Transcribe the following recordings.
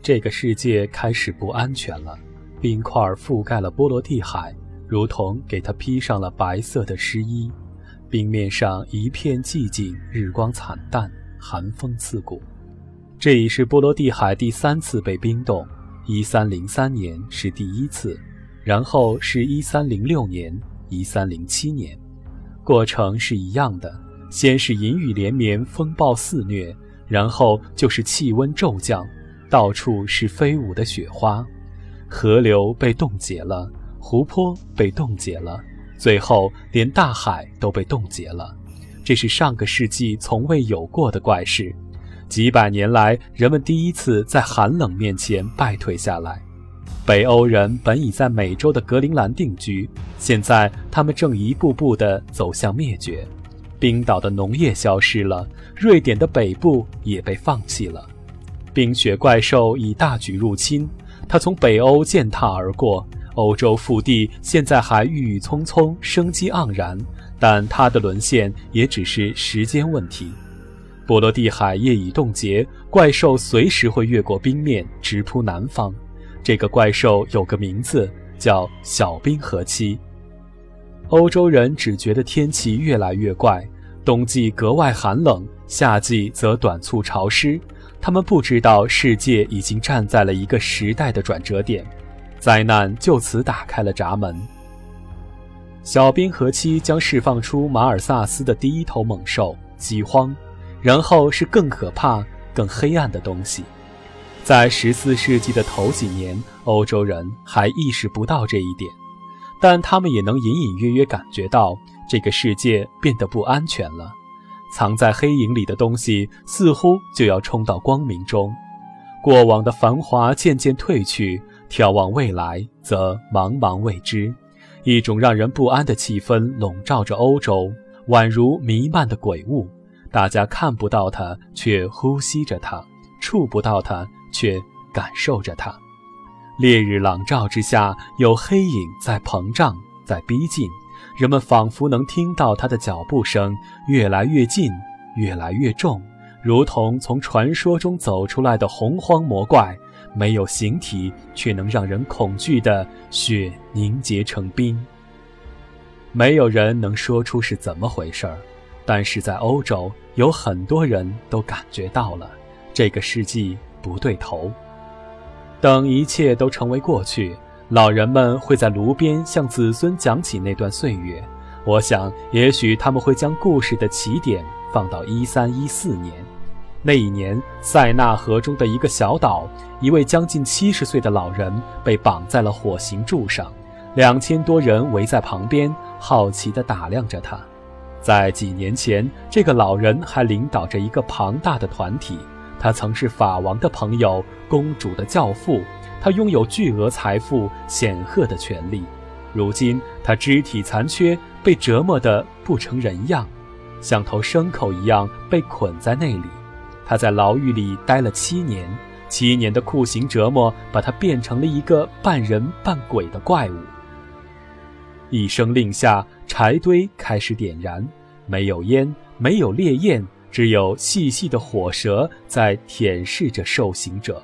这个世界开始不安全了。冰块覆盖了波罗的海，如同给它披上了白色的湿衣。冰面上一片寂静，日光惨淡，寒风刺骨。这已是波罗的海第三次被冰冻。一三零三年是第一次，然后是一三零六年、一三零七年，过程是一样的。先是阴雨连绵，风暴肆虐，然后就是气温骤降，到处是飞舞的雪花，河流被冻结了，湖泊被冻结了，最后连大海都被冻结了。这是上个世纪从未有过的怪事。几百年来，人们第一次在寒冷面前败退下来。北欧人本已在美洲的格陵兰定居，现在他们正一步步地走向灭绝。冰岛的农业消失了，瑞典的北部也被放弃了。冰雪怪兽已大举入侵，它从北欧践踏而过。欧洲腹地现在还郁郁葱葱，生机盎然，但它的沦陷也只是时间问题。波罗的海业已冻结，怪兽随时会越过冰面直扑南方。这个怪兽有个名字，叫小冰河期。欧洲人只觉得天气越来越怪，冬季格外寒冷，夏季则短促潮湿。他们不知道世界已经站在了一个时代的转折点，灾难就此打开了闸门。小冰河期将释放出马尔萨斯的第一头猛兽——饥荒。然后是更可怕、更黑暗的东西。在十四世纪的头几年，欧洲人还意识不到这一点，但他们也能隐隐约约感觉到这个世界变得不安全了。藏在黑影里的东西似乎就要冲到光明中，过往的繁华渐渐褪去，眺望未来则茫茫未知。一种让人不安的气氛笼罩着欧洲，宛如弥漫的鬼雾。大家看不到它，却呼吸着它；触不到它，却感受着它。烈日朗照之下，有黑影在膨胀，在逼近。人们仿佛能听到他的脚步声，越来越近，越来越重，如同从传说中走出来的洪荒魔怪。没有形体，却能让人恐惧的雪凝结成冰。没有人能说出是怎么回事儿。但是在欧洲，有很多人都感觉到了这个世纪不对头。等一切都成为过去，老人们会在炉边向子孙讲起那段岁月。我想，也许他们会将故事的起点放到一三一四年。那一年，塞纳河中的一个小岛，一位将近七十岁的老人被绑在了火刑柱上，两千多人围在旁边，好奇地打量着他。在几年前，这个老人还领导着一个庞大的团体。他曾是法王的朋友，公主的教父。他拥有巨额财富、显赫的权利。如今，他肢体残缺，被折磨得不成人样，像头牲口一样被捆在那里。他在牢狱里待了七年，七年的酷刑折磨把他变成了一个半人半鬼的怪物。一声令下，柴堆开始点燃，没有烟，没有烈焰，只有细细的火舌在舔舐着受刑者。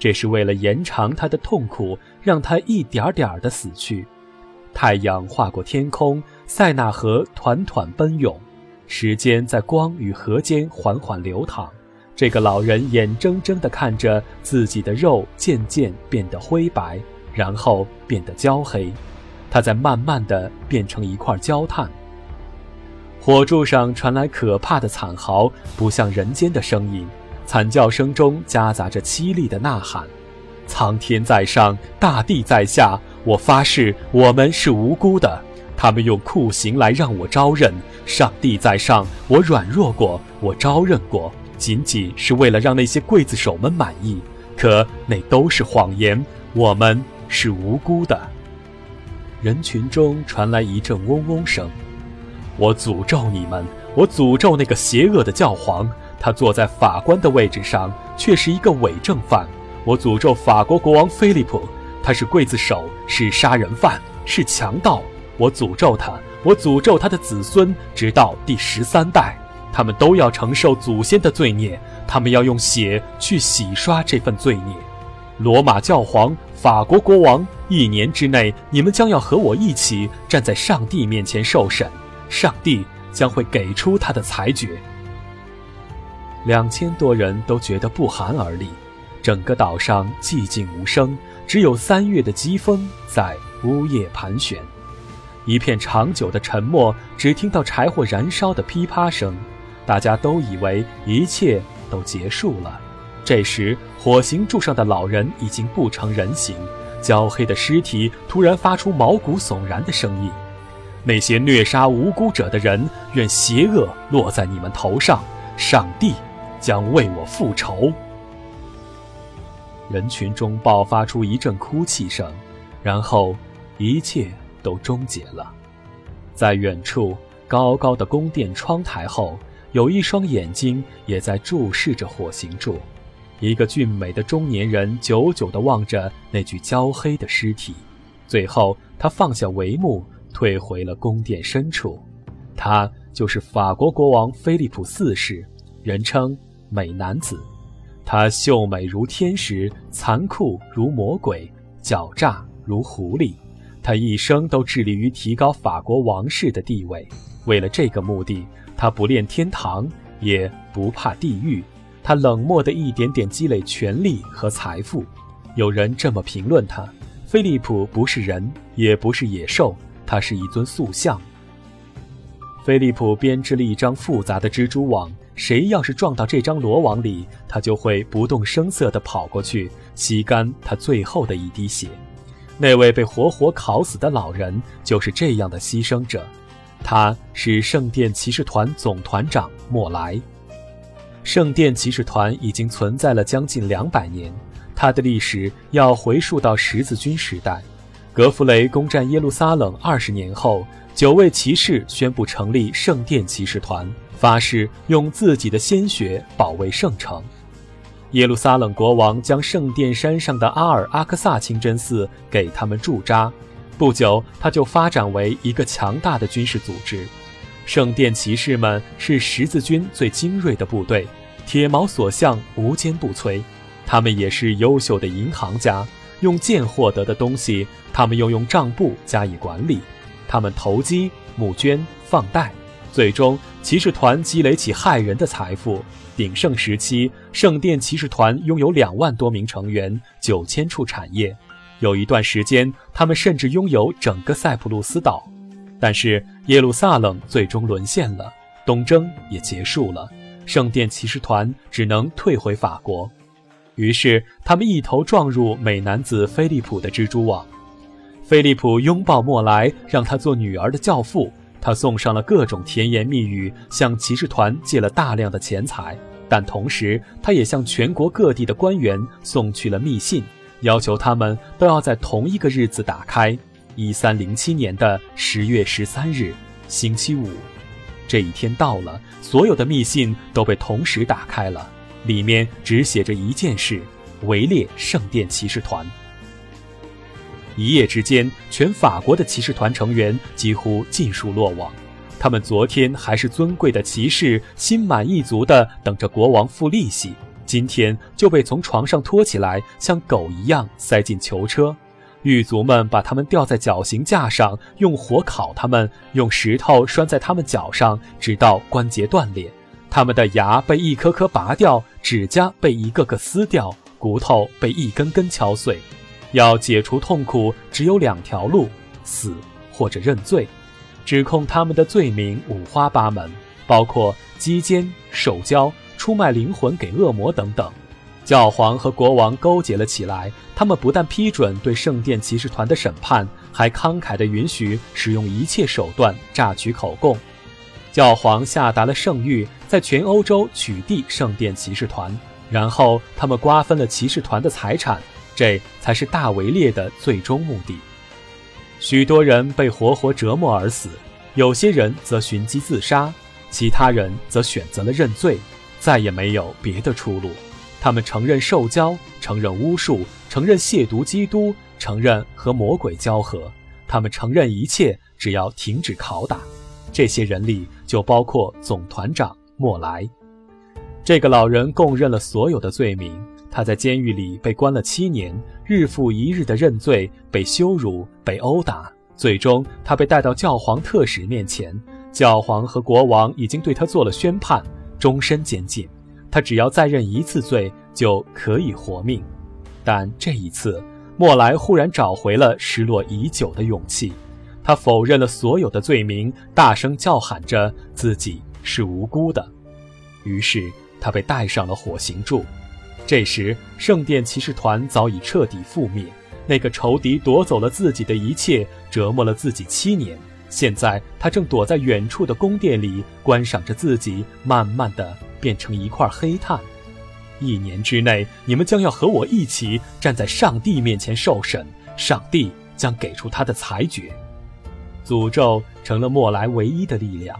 这是为了延长他的痛苦，让他一点点的死去。太阳划过天空，塞纳河团团奔涌，时间在光与河间缓缓流淌。这个老人眼睁睁地看着自己的肉渐渐变得灰白，然后变得焦黑。它在慢慢的变成一块焦炭，火柱上传来可怕的惨嚎，不像人间的声音，惨叫声中夹杂着凄厉的呐喊：“苍天在上，大地在下，我发誓，我们是无辜的。他们用酷刑来让我招认。上帝在上，我软弱过，我招认过，仅仅是为了让那些刽子手们满意。可那都是谎言，我们是无辜的。”人群中传来一阵嗡嗡声。我诅咒你们！我诅咒那个邪恶的教皇！他坐在法官的位置上，却是一个伪证犯。我诅咒法国国王菲利普！他是刽子手，是杀人犯，是强盗！我诅咒他！我诅咒他的子孙，直到第十三代，他们都要承受祖先的罪孽。他们要用血去洗刷这份罪孽。罗马教皇、法国国王，一年之内，你们将要和我一起站在上帝面前受审，上帝将会给出他的裁决。两千多人都觉得不寒而栗，整个岛上寂静无声，只有三月的疾风在呜咽盘旋，一片长久的沉默，只听到柴火燃烧的噼啪声，大家都以为一切都结束了。这时，火刑柱上的老人已经不成人形，焦黑的尸体突然发出毛骨悚然的声音：“那些虐杀无辜者的人，愿邪恶落在你们头上，上帝将为我复仇。”人群中爆发出一阵哭泣声，然后一切都终结了。在远处高高的宫殿窗台后，有一双眼睛也在注视着火刑柱。一个俊美的中年人久久地望着那具焦黑的尸体，最后他放下帷幕，退回了宫殿深处。他就是法国国王菲利普四世，人称美男子。他秀美如天使，残酷如魔鬼，狡诈如狐狸。他一生都致力于提高法国王室的地位。为了这个目的，他不恋天堂，也不怕地狱。他冷漠的一点点积累权力和财富，有人这么评论他：菲利普不是人，也不是野兽，他是一尊塑像。菲利普编织了一张复杂的蜘蛛网，谁要是撞到这张罗网里，他就会不动声色地跑过去，吸干他最后的一滴血。那位被活活烤死的老人就是这样的牺牲者，他是圣殿骑士团总团长莫莱。圣殿骑士团已经存在了将近两百年，它的历史要回溯到十字军时代。格弗雷攻占耶路撒冷二十年后，九位骑士宣布成立圣殿骑士团，发誓用自己的鲜血保卫圣城。耶路撒冷国王将圣殿山上的阿尔阿克萨清真寺给他们驻扎，不久，他就发展为一个强大的军事组织。圣殿骑士们是十字军最精锐的部队，铁矛所向，无坚不摧。他们也是优秀的银行家，用剑获得的东西，他们又用账簿加以管理。他们投机、募捐、放贷，最终骑士团积累起骇人的财富。鼎盛时期，圣殿骑士团拥有两万多名成员，九千处产业。有一段时间，他们甚至拥有整个塞浦路斯岛。但是耶路撒冷最终沦陷了，东征也结束了，圣殿骑士团只能退回法国。于是他们一头撞入美男子菲利普的蜘蛛网。菲利普拥抱莫莱，让他做女儿的教父。他送上了各种甜言蜜语，向骑士团借了大量的钱财。但同时，他也向全国各地的官员送去了密信，要求他们都要在同一个日子打开。一三零七年的十月十三日，星期五，这一天到了，所有的密信都被同时打开了，里面只写着一件事：围猎圣殿骑士团。一夜之间，全法国的骑士团成员几乎尽数落网。他们昨天还是尊贵的骑士，心满意足地等着国王付利息，今天就被从床上拖起来，像狗一样塞进囚车。狱卒们把他们吊在绞刑架上，用火烤他们，用石头拴在他们脚上，直到关节断裂。他们的牙被一颗颗拔掉，指甲被一个个撕掉，骨头被一根根敲碎。要解除痛苦，只有两条路：死或者认罪。指控他们的罪名五花八门，包括击奸、手交、出卖灵魂给恶魔等等。教皇和国王勾结了起来，他们不但批准对圣殿骑士团的审判，还慷慨地允许使用一切手段榨取口供。教皇下达了圣谕，在全欧洲取缔圣殿骑士团，然后他们瓜分了骑士团的财产，这才是大围猎的最终目的。许多人被活活折磨而死，有些人则寻机自杀，其他人则选择了认罪，再也没有别的出路。他们承认受教，承认巫术，承认亵渎基督，承认和魔鬼交合。他们承认一切，只要停止拷打。这些人里就包括总团长莫莱。这个老人供认了所有的罪名，他在监狱里被关了七年，日复一日的认罪，被羞辱，被殴打，最终他被带到教皇特使面前。教皇和国王已经对他做了宣判，终身监禁。他只要再认一次罪，就可以活命。但这一次，莫莱忽然找回了失落已久的勇气。他否认了所有的罪名，大声叫喊着自己是无辜的。于是他被带上了火刑柱。这时，圣殿骑士团早已彻底覆灭。那个仇敌夺走了自己的一切，折磨了自己七年。现在他正躲在远处的宫殿里，观赏着自己慢慢的变成一块黑炭。一年之内，你们将要和我一起站在上帝面前受审，上帝将给出他的裁决。诅咒成了莫莱唯一的力量。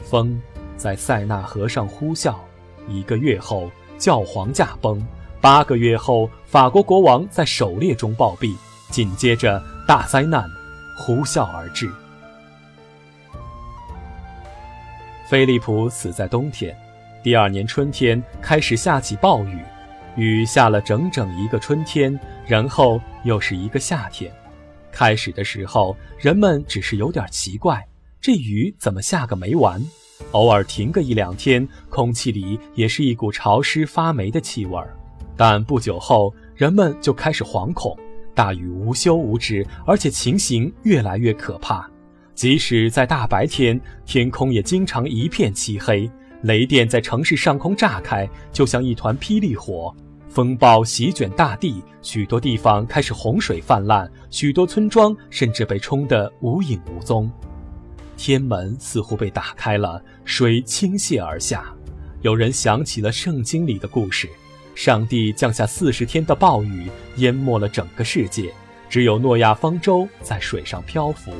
风在塞纳河上呼啸。一个月后，教皇驾崩；八个月后，法国国王在狩猎中暴毙。紧接着，大灾难。呼啸而至。菲利普死在冬天，第二年春天开始下起暴雨，雨下了整整一个春天，然后又是一个夏天。开始的时候，人们只是有点奇怪，这雨怎么下个没完？偶尔停个一两天，空气里也是一股潮湿发霉的气味儿。但不久后，人们就开始惶恐。大雨无休无止，而且情形越来越可怕。即使在大白天，天空也经常一片漆黑，雷电在城市上空炸开，就像一团霹雳火。风暴席卷大地，许多地方开始洪水泛滥，许多村庄甚至被冲得无影无踪。天门似乎被打开了，水倾泻而下。有人想起了圣经里的故事。上帝降下四十天的暴雨，淹没了整个世界，只有诺亚方舟在水上漂浮。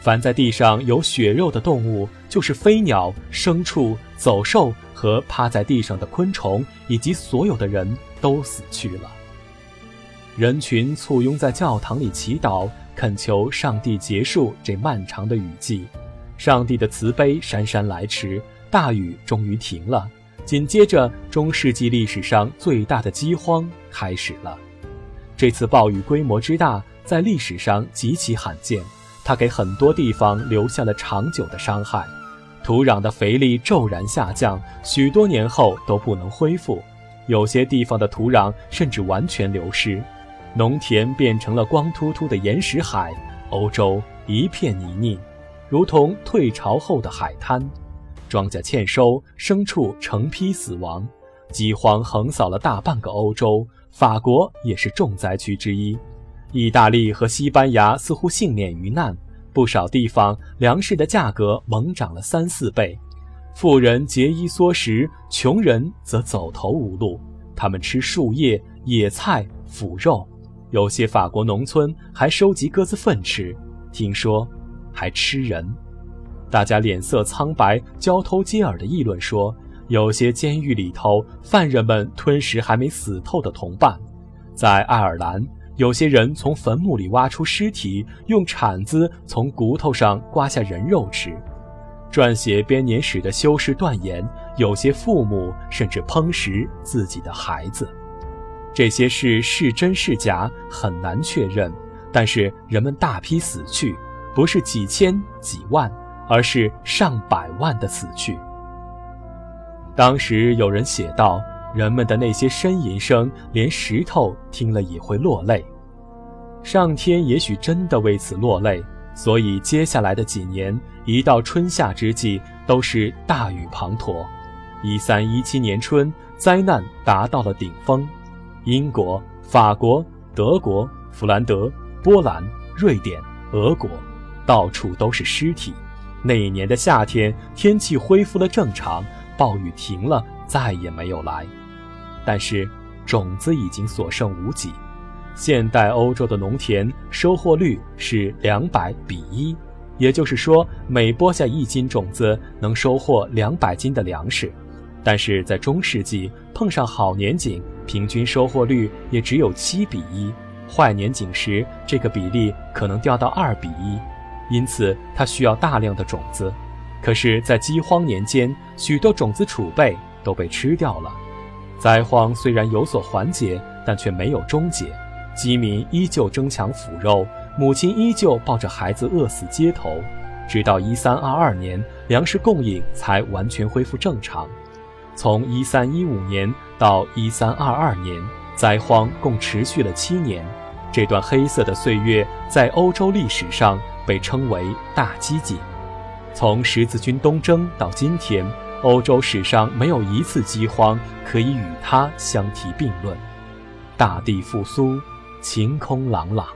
凡在地上有血肉的动物，就是飞鸟、牲畜、走兽和趴在地上的昆虫，以及所有的人都死去了。人群簇拥在教堂里祈祷，恳求上帝结束这漫长的雨季。上帝的慈悲姗姗来迟，大雨终于停了。紧接着，中世纪历史上最大的饥荒开始了。这次暴雨规模之大，在历史上极其罕见，它给很多地方留下了长久的伤害。土壤的肥力骤然下降，许多年后都不能恢复。有些地方的土壤甚至完全流失，农田变成了光秃秃的岩石海，欧洲一片泥泞，如同退潮后的海滩。庄稼欠收，牲畜成批死亡，饥荒横扫了大半个欧洲，法国也是重灾区之一。意大利和西班牙似乎幸免于难，不少地方粮食的价格猛涨了三四倍，富人节衣缩食，穷人则走投无路。他们吃树叶、野菜、腐肉，有些法国农村还收集鸽子粪吃，听说还吃人。大家脸色苍白，交头接耳地议论说：“有些监狱里头，犯人们吞食还没死透的同伴。在爱尔兰，有些人从坟墓里挖出尸体，用铲子从骨头上刮下人肉吃。”撰写编年史的修士断言，有些父母甚至烹食自己的孩子。这些事是真是假，很难确认。但是人们大批死去，不是几千几万。而是上百万的死去。当时有人写道：“人们的那些呻吟声，连石头听了也会落泪。上天也许真的为此落泪，所以接下来的几年，一到春夏之际，都是大雨滂沱。一三一七年春，灾难达到了顶峰，英国、法国、德国、弗兰德、波兰、瑞典、俄国，到处都是尸体。”那一年的夏天，天气恢复了正常，暴雨停了，再也没有来。但是，种子已经所剩无几。现代欧洲的农田收获率是两百比一，也就是说，每播下一斤种子，能收获两百斤的粮食。但是在中世纪，碰上好年景，平均收获率也只有七比一；坏年景时，这个比例可能掉到二比一。因此，它需要大量的种子，可是，在饥荒年间，许多种子储备都被吃掉了。灾荒虽然有所缓解，但却没有终结，饥民依旧争抢腐肉，母亲依旧抱着孩子饿死街头，直到一三二二年，粮食供应才完全恢复正常。从一三一五年到一三二二年，灾荒共持续了七年。这段黑色的岁月在欧洲历史上被称为“大饥馑”。从十字军东征到今天，欧洲史上没有一次饥荒可以与它相提并论。大地复苏，晴空朗朗。